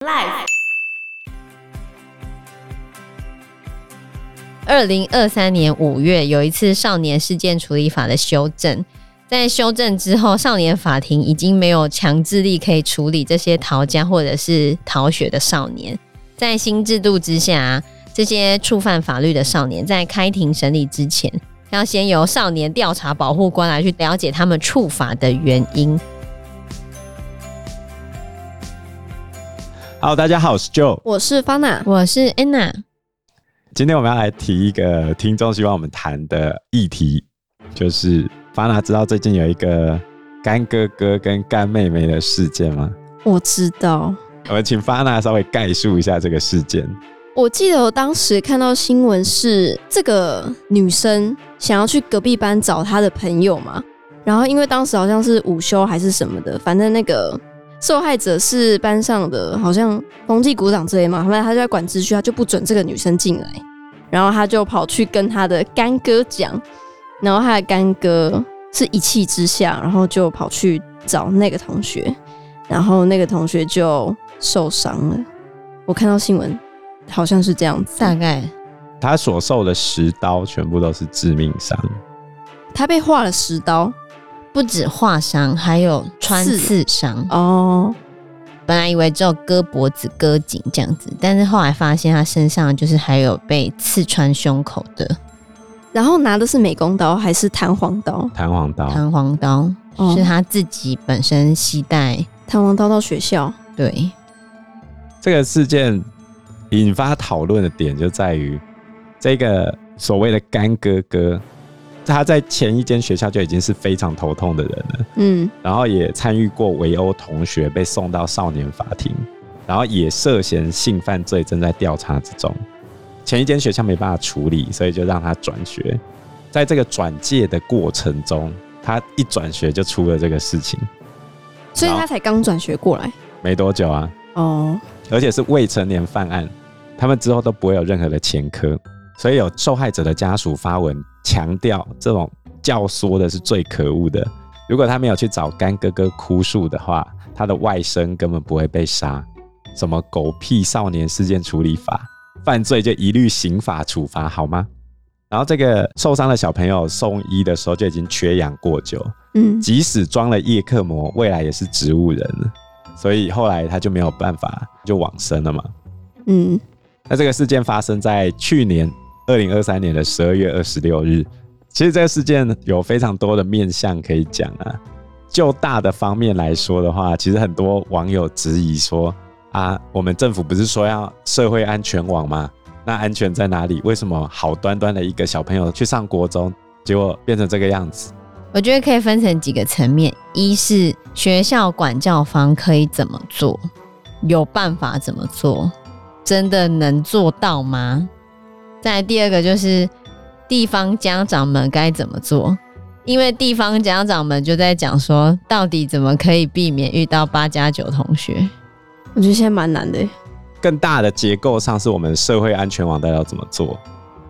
Life。二零二三年五月，有一次少年事件处理法的修正，在修正之后，少年法庭已经没有强制力可以处理这些逃家或者是逃学的少年。在新制度之下，这些触犯法律的少年在开庭审理之前，要先由少年调查保护官来去了解他们触法的原因。Hello，大家好，我是 Joe，我是 Fana，我是 Anna。今天我们要来提一个听众希望我们谈的议题，就是 Fana 知道最近有一个干哥哥跟干妹妹的事件吗？我知道。我们请 Fana 稍微概述一下这个事件。我记得我当时看到新闻是这个女生想要去隔壁班找她的朋友嘛，然后因为当时好像是午休还是什么的，反正那个受害者是班上的好像风纪股长之类嘛，后来他就在管秩序，他就不准这个女生进来，然后他就跑去跟他的干哥讲，然后他的干哥是一气之下，然后就跑去找那个同学，然后那个同学就受伤了。我看到新闻。好像是这样子，大概他所受的十刀全部都是致命伤，他被划了十刀，不止划伤，还有穿刺伤哦。本来以为只有割脖子、割颈这样子，但是后来发现他身上就是还有被刺穿胸口的。然后拿的是美工刀还是弹簧刀？弹簧刀，弹簧刀、哦、是他自己本身携带弹簧刀到学校。对，这个事件。引发讨论的点就在于，这个所谓的干哥哥，他在前一间学校就已经是非常头痛的人了，嗯，然后也参与过围殴同学，被送到少年法庭，然后也涉嫌性犯罪，正在调查之中。前一间学校没办法处理，所以就让他转学。在这个转介的过程中，他一转学就出了这个事情，所以他才刚转学过来，没多久啊，哦，而且是未成年犯案。他们之后都不会有任何的前科，所以有受害者的家属发文强调，这种教唆的是最可恶的。如果他没有去找干哥哥哭诉的话，他的外甥根本不会被杀。什么狗屁少年事件处理法，犯罪就一律刑法处罚，好吗？然后这个受伤的小朋友送医的时候就已经缺氧过久，嗯，即使装了叶克膜，未来也是植物人，所以后来他就没有办法就往生了嘛，嗯。那这个事件发生在去年二零二三年的十二月二十六日。其实这个事件有非常多的面向可以讲啊。就大的方面来说的话，其实很多网友质疑说：啊，我们政府不是说要社会安全网吗？那安全在哪里？为什么好端端的一个小朋友去上国中，结果变成这个样子？我觉得可以分成几个层面：一是学校管教方可以怎么做，有办法怎么做。真的能做到吗？再第二个就是地方家长们该怎么做？因为地方家长们就在讲说，到底怎么可以避免遇到八加九同学？我觉得现在蛮难的。更大的结构上，是我们社会安全网到底要怎么做？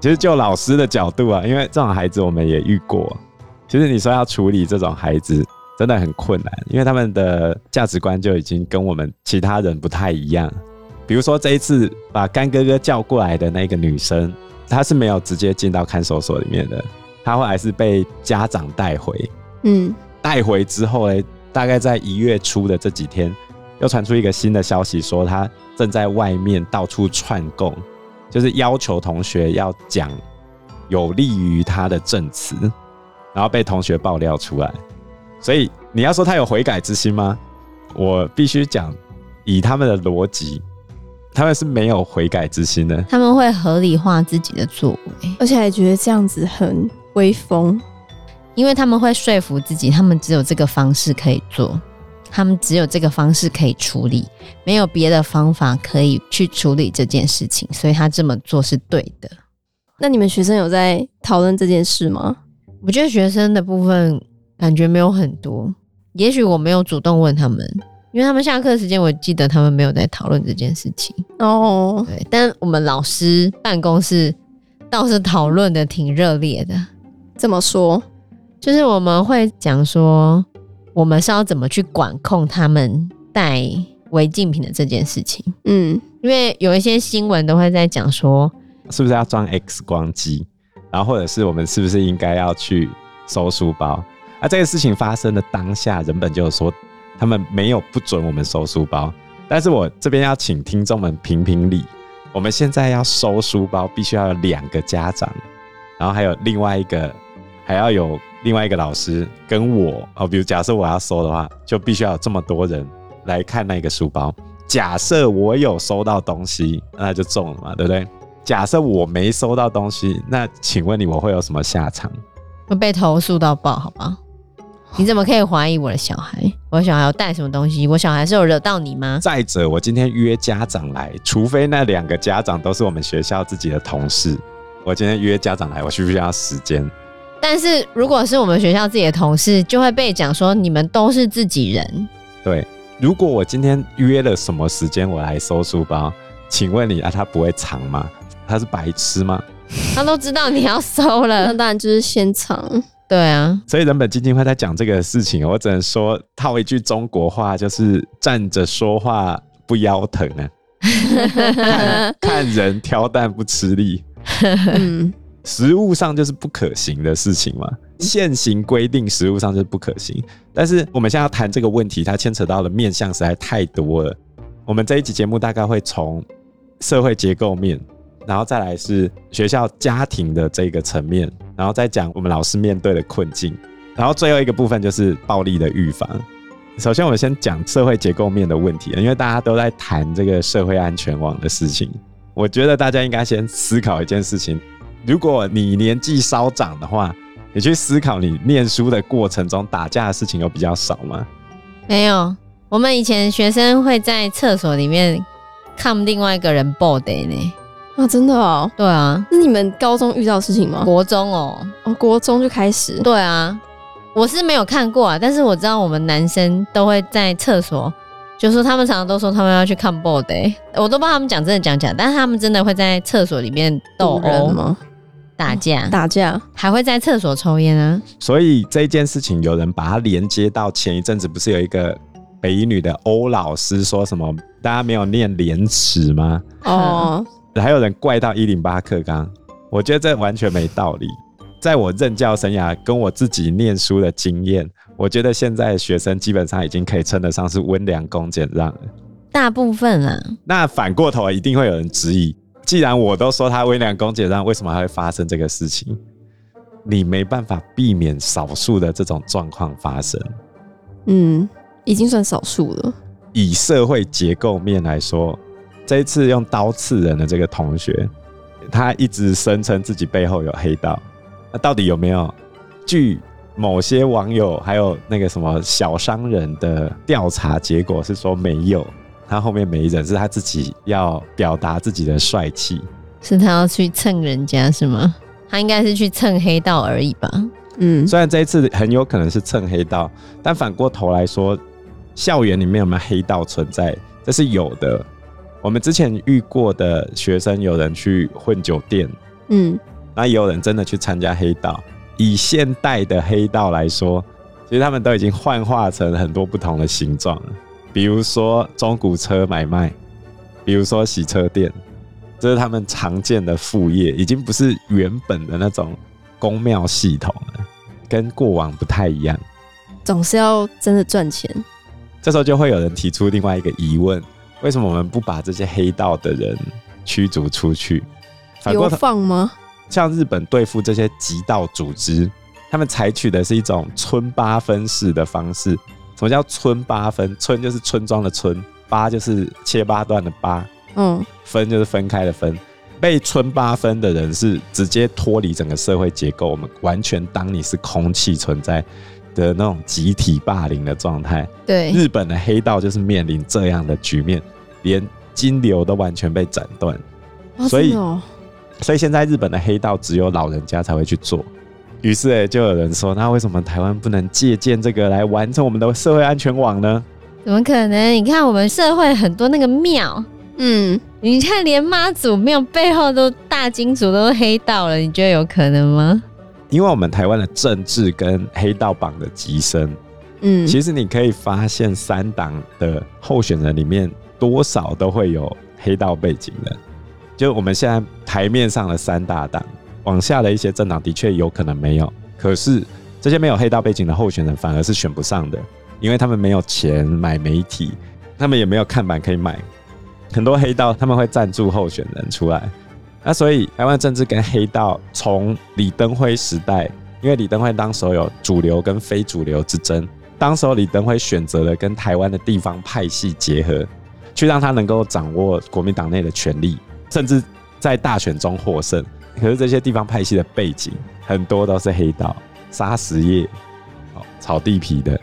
其实就老师的角度啊，因为这种孩子我们也遇过。其实你说要处理这种孩子，真的很困难，因为他们的价值观就已经跟我们其他人不太一样。比如说这一次把干哥哥叫过来的那个女生，她是没有直接进到看守所里面的，她后来是被家长带回。嗯，带回之后呢，大概在一月初的这几天，又传出一个新的消息，说她正在外面到处串供，就是要求同学要讲有利于她的证词，然后被同学爆料出来。所以你要说她有悔改之心吗？我必须讲，以他们的逻辑。他们是没有悔改之心的，他们会合理化自己的作为，而且还觉得这样子很威风，因为他们会说服自己，他们只有这个方式可以做，他们只有这个方式可以处理，没有别的方法可以去处理这件事情，所以他这么做是对的。那你们学生有在讨论这件事吗？我觉得学生的部分感觉没有很多，也许我没有主动问他们。因为他们下课时间，我记得他们没有在讨论这件事情哦。对，但我们老师办公室倒是讨论的挺热烈的。怎么说？就是我们会讲说，我们是要怎么去管控他们带违禁品的这件事情。嗯，因为有一些新闻都会在讲说，是不是要装 X 光机，然后或者是我们是不是应该要去收书包？啊，这个事情发生的当下，人本就有说他们没有不准我们收书包，但是我这边要请听众们评评理，我们现在要收书包，必须要有两个家长，然后还有另外一个，还要有另外一个老师跟我哦，比如假设我要收的话，就必须要有这么多人来看那个书包。假设我有收到东西，那就中了嘛，对不对？假设我没收到东西，那请问你我会有什么下场？会被投诉到爆，好吗？你怎么可以怀疑我的小孩？我的小孩有带什么东西？我小孩是有惹到你吗？再者，我今天约家长来，除非那两个家长都是我们学校自己的同事，我今天约家长来，我需不需要时间？但是如果是我们学校自己的同事，就会被讲说你们都是自己人。对，如果我今天约了什么时间我来收书包，请问你啊，他不会藏吗？他是白痴吗？他都知道你要收了，那当然就是先藏。对啊，所以人本基金会在讲这个事情，我只能说套一句中国话，就是站着说话不腰疼啊，看，看人挑担不吃力，嗯，实务上就是不可行的事情嘛。现行规定实务上就是不可行，但是我们现在要谈这个问题，它牵扯到的面向实在太多了。我们这一集节目大概会从社会结构面。然后再来是学校家庭的这个层面，然后再讲我们老师面对的困境，然后最后一个部分就是暴力的预防。首先，我们先讲社会结构面的问题，因为大家都在谈这个社会安全网的事情。我觉得大家应该先思考一件事情：如果你年纪稍长的话，你去思考你念书的过程中打架的事情有比较少吗？没有，我们以前学生会在厕所里面看另外一个人暴的呢。啊，真的哦，对啊，是你们高中遇到的事情吗？国中哦，哦，国中就开始，对啊，我是没有看过啊，但是我知道我们男生都会在厕所，就是说他们常常都说他们要去看 ball day，我都不知道他们讲真的讲假，但是他们真的会在厕所里面斗殴吗？打架，哦，打架，还会在厕所抽烟啊。所以这件事情有人把它连接到前一阵子不是有一个北一女的欧老师说什么大家没有念廉耻吗？哦。还有人怪到一零八课纲，我觉得这完全没道理。在我任教生涯跟我自己念书的经验，我觉得现在的学生基本上已经可以称得上是温良恭俭让了。大部分啊，那反过头一定会有人质疑：既然我都说他温良恭俭让，为什么还会发生这个事情？你没办法避免少数的这种状况发生。嗯，已经算少数了。以社会结构面来说。这一次用刀刺人的这个同学，他一直声称自己背后有黑道，那到底有没有？据某些网友还有那个什么小商人的调查结果是说没有，他后面没人，是他自己要表达自己的帅气，是他要去蹭人家是吗？他应该是去蹭黑道而已吧？嗯，虽然这一次很有可能是蹭黑道，但反过头来说，校园里面有没有黑道存在？这是有的。我们之前遇过的学生，有人去混酒店，嗯，那也有人真的去参加黑道。以现代的黑道来说，其实他们都已经幻化成很多不同的形状了。比如说中古车买卖，比如说洗车店，这是他们常见的副业，已经不是原本的那种公庙系统了，跟过往不太一样。总是要真的赚钱。这时候就会有人提出另外一个疑问。为什么我们不把这些黑道的人驱逐出去？流放吗？像日本对付这些极道组织，他们采取的是一种村八分式的方式。什么叫村八分？村就是村庄的村，八就是切八段的八，嗯，分就是分开的分。被村八分的人是直接脱离整个社会结构，我们完全当你是空气存在。的那种集体霸凌的状态，对日本的黑道就是面临这样的局面，连金流都完全被斩断，哦，所以，哦，所以现在日本的黑道只有老人家才会去做。于是，欸，就有人说，那为什么台湾不能借鉴这个来完成我们的社会安全网呢？怎么可能？你看我们社会很多那个庙，嗯，你看连妈祖庙背后都大金主都是黑道了，你觉得有可能吗？因为我们台湾的政治跟黑道榜的极深，嗯，其实你可以发现三党的候选人里面多少都会有黑道背景的。就我们现在台面上的三大党，往下的一些政党的确有可能没有，可是这些没有黑道背景的候选人反而是选不上的，因为他们没有钱买媒体，他们也没有看板可以买。很多黑道他们会赞助候选人出来，那所以台湾政治跟黑道从李登辉时代，因为李登辉当时候有主流跟非主流之争。当时候李登辉选择了跟台湾的地方派系结合，去让他能够掌握国民党内的权力，甚至在大选中获胜。可是这些地方派系的背景很多都是黑道、砂石业、哦炒地皮的，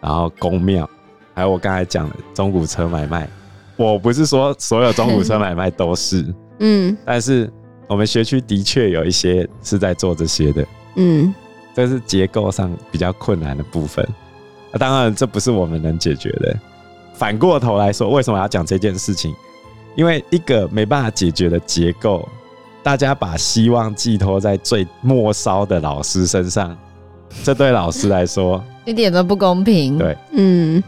然后公庙，还有我刚才讲的中古车买卖。我不是说所有中古车买卖都是，嗯，但是我们学区的确有一些是在做这些的，嗯，这是结构上比较困难的部分。啊、当然，这不是我们能解决的。反过头来说，为什么要讲这件事情？因为一个没办法解决的结构，大家把希望寄托在最末梢的老师身上，这对老师来说 一点都不公平。对，嗯，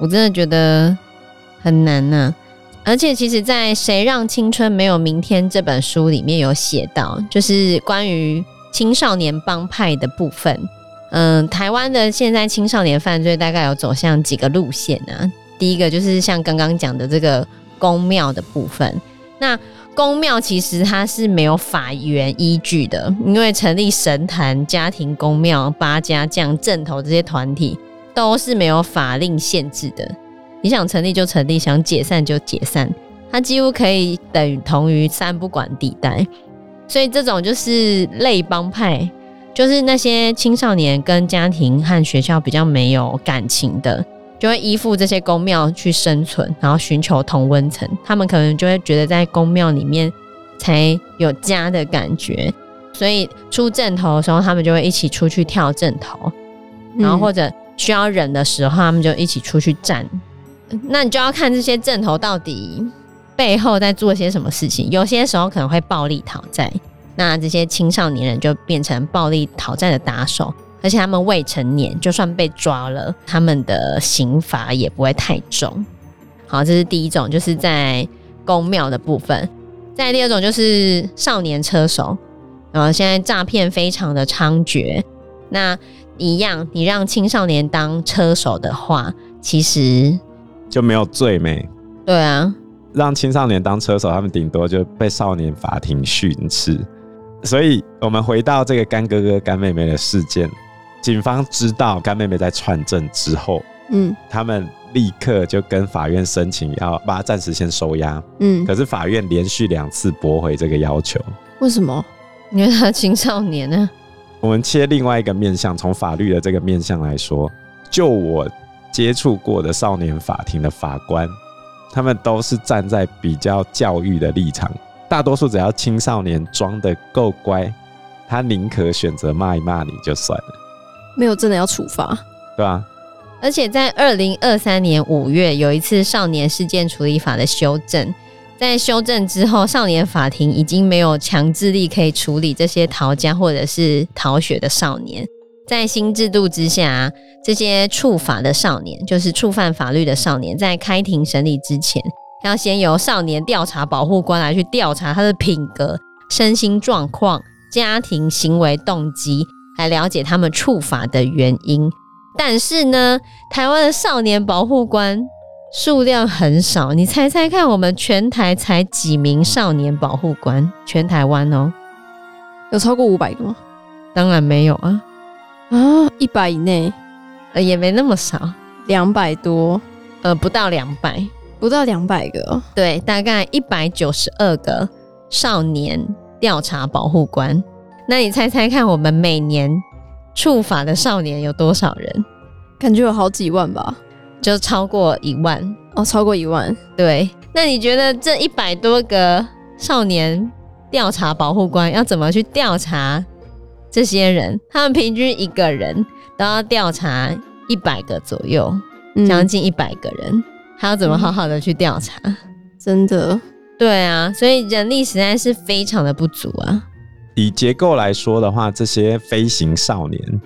我真的觉得很难呐、啊。而且，其实，在《谁让青春没有明天》这本书里面有写到，就是关于青少年帮派的部分。嗯，台湾的现在青少年犯罪大概有走向几个路线啊？第一个就是像刚刚讲的这个公庙的部分。那公庙其实它是没有法源依据的，因为成立神坛、家庭公庙、八家将、镇头这些团体都是没有法令限制的。你想成立就成立，想解散就解散，它几乎可以等同于三不管地带。所以这种就是类帮派。就是那些青少年跟家庭和学校比较没有感情的，就会依附这些宫庙去生存，然后寻求同温层。他们可能就会觉得在宫庙里面才有家的感觉，所以出阵头的时候，他们就会一起出去跳阵头，然后或者需要人的时候，他们就一起出去站。那你就要看这些阵头到底背后在做些什么事情，有些时候可能会暴力讨债。那这些青少年人就变成暴力讨债的打手，而且他们未成年，就算被抓了，他们的刑罚也不会太重。好，这是第一种，就是在宫庙的部分。再第二种就是少年车手，然后现在诈骗非常的猖獗。那一样，你让青少年当车手的话，其实就没有罪没？对啊，让青少年当车手，他们顶多就被少年法庭训斥。所以，我们回到这个干哥哥、干妹妹的事件，警方知道干妹妹在串证之后，嗯，他们立刻就跟法院申请要把她暂时先收押，嗯，可是法院连续两次驳回这个要求。为什么？因为他青少年呢？我们切另外一个面向，从法律的这个面向来说，就我接触过的少年法庭的法官，他们都是站在比较教育的立场。大多数只要青少年装得够乖，他宁可选择骂一骂你就算了，没有真的要处罚，对吧？而且在二零二三年五月有一次少年事件处理法的修正，在修正之后，少年法庭已经没有强制力可以处理这些逃家或者是逃学的少年。在新制度之下，这些触法的少年，就是触犯法律的少年，在开庭审理之前。要先由少年调查保护官来去调查他的品格、身心状况、家庭行为动机，来了解他们触法的原因。但是呢，台湾的少年保护官数量很少，你猜猜看，我们全台才几名少年保护官？全台湾哦，有超过五百个吗？当然没有啊，啊，一百以内，呃，也没那么少，两百多，呃，不到两百。不到两百个，对，大概一百九十二个少年调查保护官。那你猜猜看，我们每年触法的少年有多少人？感觉有好几万吧，就超过一万哦，超过一万。对，那你觉得这一百多个少年调查保护官要怎么去调查这些人？他们平均一个人都要调查一百个左右，将近一百个人。嗯还要怎么好好的去调查？嗯，真的，对啊，所以人力实在是非常的不足啊。以结构来说的话，这些飞行少年，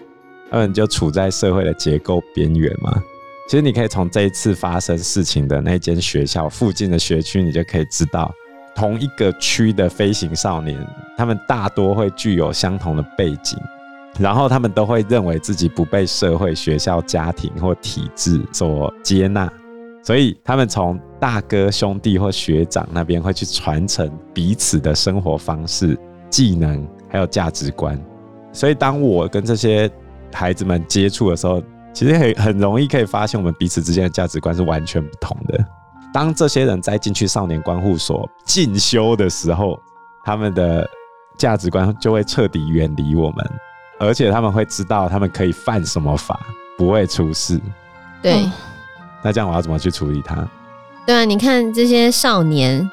他们就处在社会的结构边缘嘛。其实你可以从这一次发生事情的那间学校附近的学区，你就可以知道，同一个区的飞行少年，他们大多会具有相同的背景，然后他们都会认为自己不被社会、学校、家庭或体制所接纳，所以他们从大哥、兄弟或学长那边会去传承彼此的生活方式、技能还有价值观。所以当我跟这些孩子们接触的时候，其实很很容易可以发现，我们彼此之间的价值观是完全不同的。当这些人在进去少年观护所进修的时候，他们的价值观就会彻底远离我们，而且他们会知道他们可以犯什么法，不会出事。对，那这样我要怎么去处理他？对啊，你看这些少年，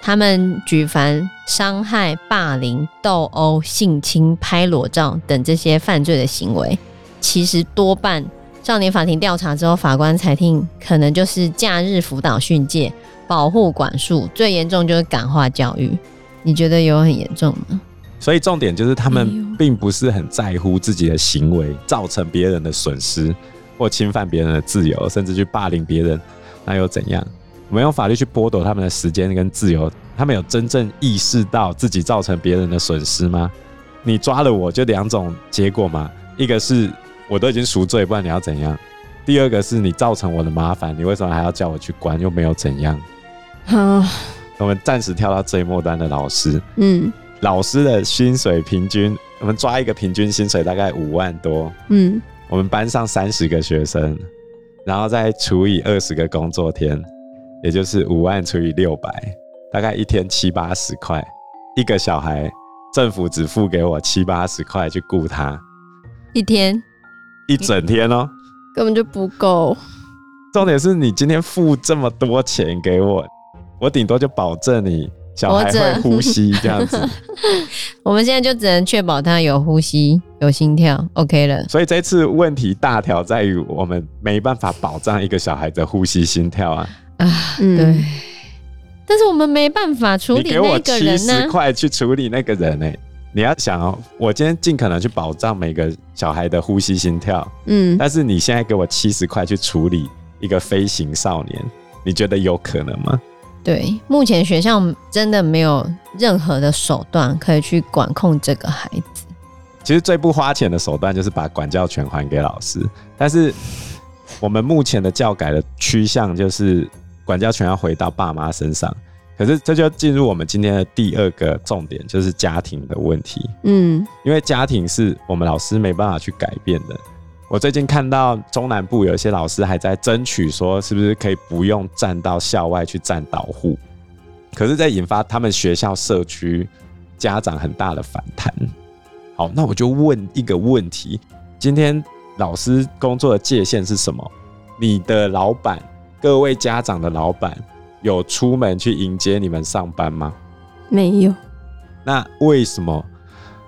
他们举凡伤害、霸凌、斗殴、性侵、拍裸照等这些犯罪的行为，其实多半。少年法庭调查之后，法官裁定可能就是假日辅导训诫、保护管束，最严重就是感化教育。你觉得有很严重吗？所以重点就是他们并不是很在乎自己的行为造成别人的损失，或侵犯别人的自由，甚至去霸凌别人，那又怎样？我们用法律去剥夺他们的时间跟自由，他们有真正意识到自己造成别人的损失吗？你抓了我就两种结果嘛，一个是。我都已经赎罪，不然你要怎样？第二个是你造成我的麻烦，你为什么还要叫我去关？又没有怎样。好，我们暂时跳到最末端的老师。嗯，老师的薪水平均，我们抓一个平均薪水大概五万多。嗯，我们班上三十个学生，然后再除以二十个工作天，也就是五万除以六百，大概一天七八十块。一个小孩，政府只付给我七八十块去雇他一天。一整天哦，根本就不够。重点是你今天付这么多钱给我，我顶多就保证你小孩会呼吸这样子。我们现在就只能确保他有呼吸、有心跳，OK 了。所以这次问题大条在于，我们没办法保障一个小孩的呼吸、心跳啊。啊，对。但是我们没办法处理那个人呢。你给我七十块去处理那个人呢、欸？你要想哦，我今天尽可能去保障每个小孩的呼吸、心跳，嗯，但是你现在给我七十块去处理一个飞行少年，你觉得有可能吗？对，目前学校真的没有任何的手段可以去管控这个孩子。其实最不花钱的手段就是把管教权还给老师，但是我们目前的教改的趋向就是管教权要回到爸妈身上。可是这就进入我们今天的第二个重点，就是家庭的问题。嗯，因为家庭是我们老师没办法去改变的。我最近看到中南部有一些老师还在争取说，是不是可以不用站到校外去站导护？可是，在引发他们学校社区家长很大的反弹。好，那我就问一个问题：今天老师工作的界限是什么？你的老板，各位家长的老板。有出门去迎接你们上班吗？没有。那为什么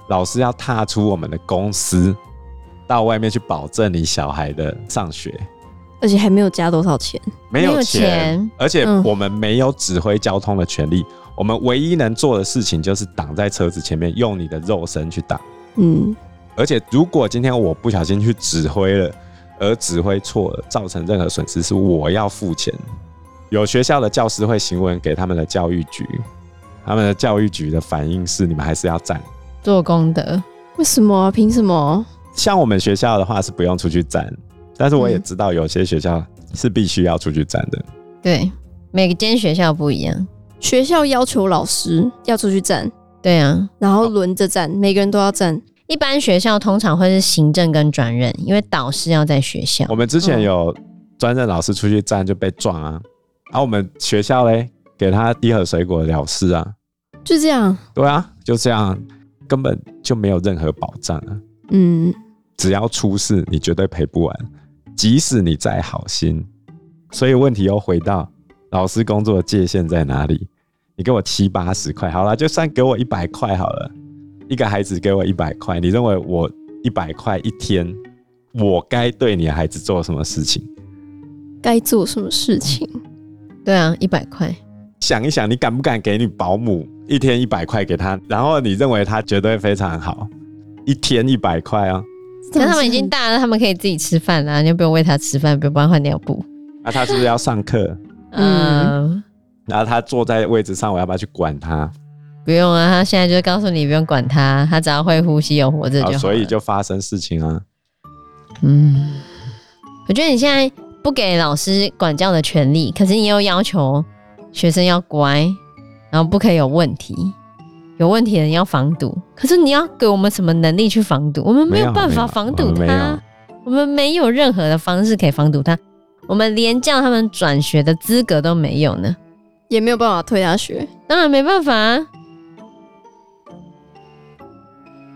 老师要踏出我们的公司，到外面去保证你小孩的上学？而且还没有加多少钱？没有钱，而且我们没有指挥交通的权利。我们唯一能做的事情就是挡在车子前面，用你的肉身去挡。嗯。而且如果今天我不小心去指挥了，而指挥错了，造成任何损失，是我要付钱。有学校的教师会行文给他们的教育局，他们的教育局的反应是：你们还是要站做功德。为什么？凭什么？像我们学校的话是不用出去站，但是我也知道有些学校是必须要出去站的。对，每间学校不一样。学校要求老师要出去站，对啊，然后轮着站，每个人都要站。一般学校通常会是行政跟专任，因为导师要在学校。我们之前有专任老师出去站就被撞啊。而、啊、我们学校嘞，给他一盒水果了事啊，就这样。对啊，就这样，根本就没有任何保障啊。嗯，只要出事，你绝对赔不完，即使你再好心。所以问题又回到老师工作的界限在哪里？你给我七八十块，好了，就算给我一百块好了。一个孩子给我一百块，你认为我一百块一天，我该对你的孩子做什么事情？该做什么事情？对啊，一百块。想一想，你敢不敢给你保姆一天一百块给他？然后你认为他绝对非常好，一天一百块啊？可是他们已经大了，他们可以自己吃饭了，你就不用喂他吃饭，不用帮他换尿布。那、啊、他是不是要上课？嗯，嗯，然后他坐在位置上，我要不要去管他？不用啊，他现在就告诉你不用管他，他只要会呼吸有活着就好，好。所以就发生事情啊。嗯，我觉得你现在不给老师管教的权利，可是你又要求学生要乖，然后不可以有问题。有问题的人要防堵，可是你要给我们什么能力去防堵？我们没有办法防堵他，我们没有任何的方式可以防堵他，我们连叫他们转学的资格都没有呢，也没有办法退他学，当然没办法啊。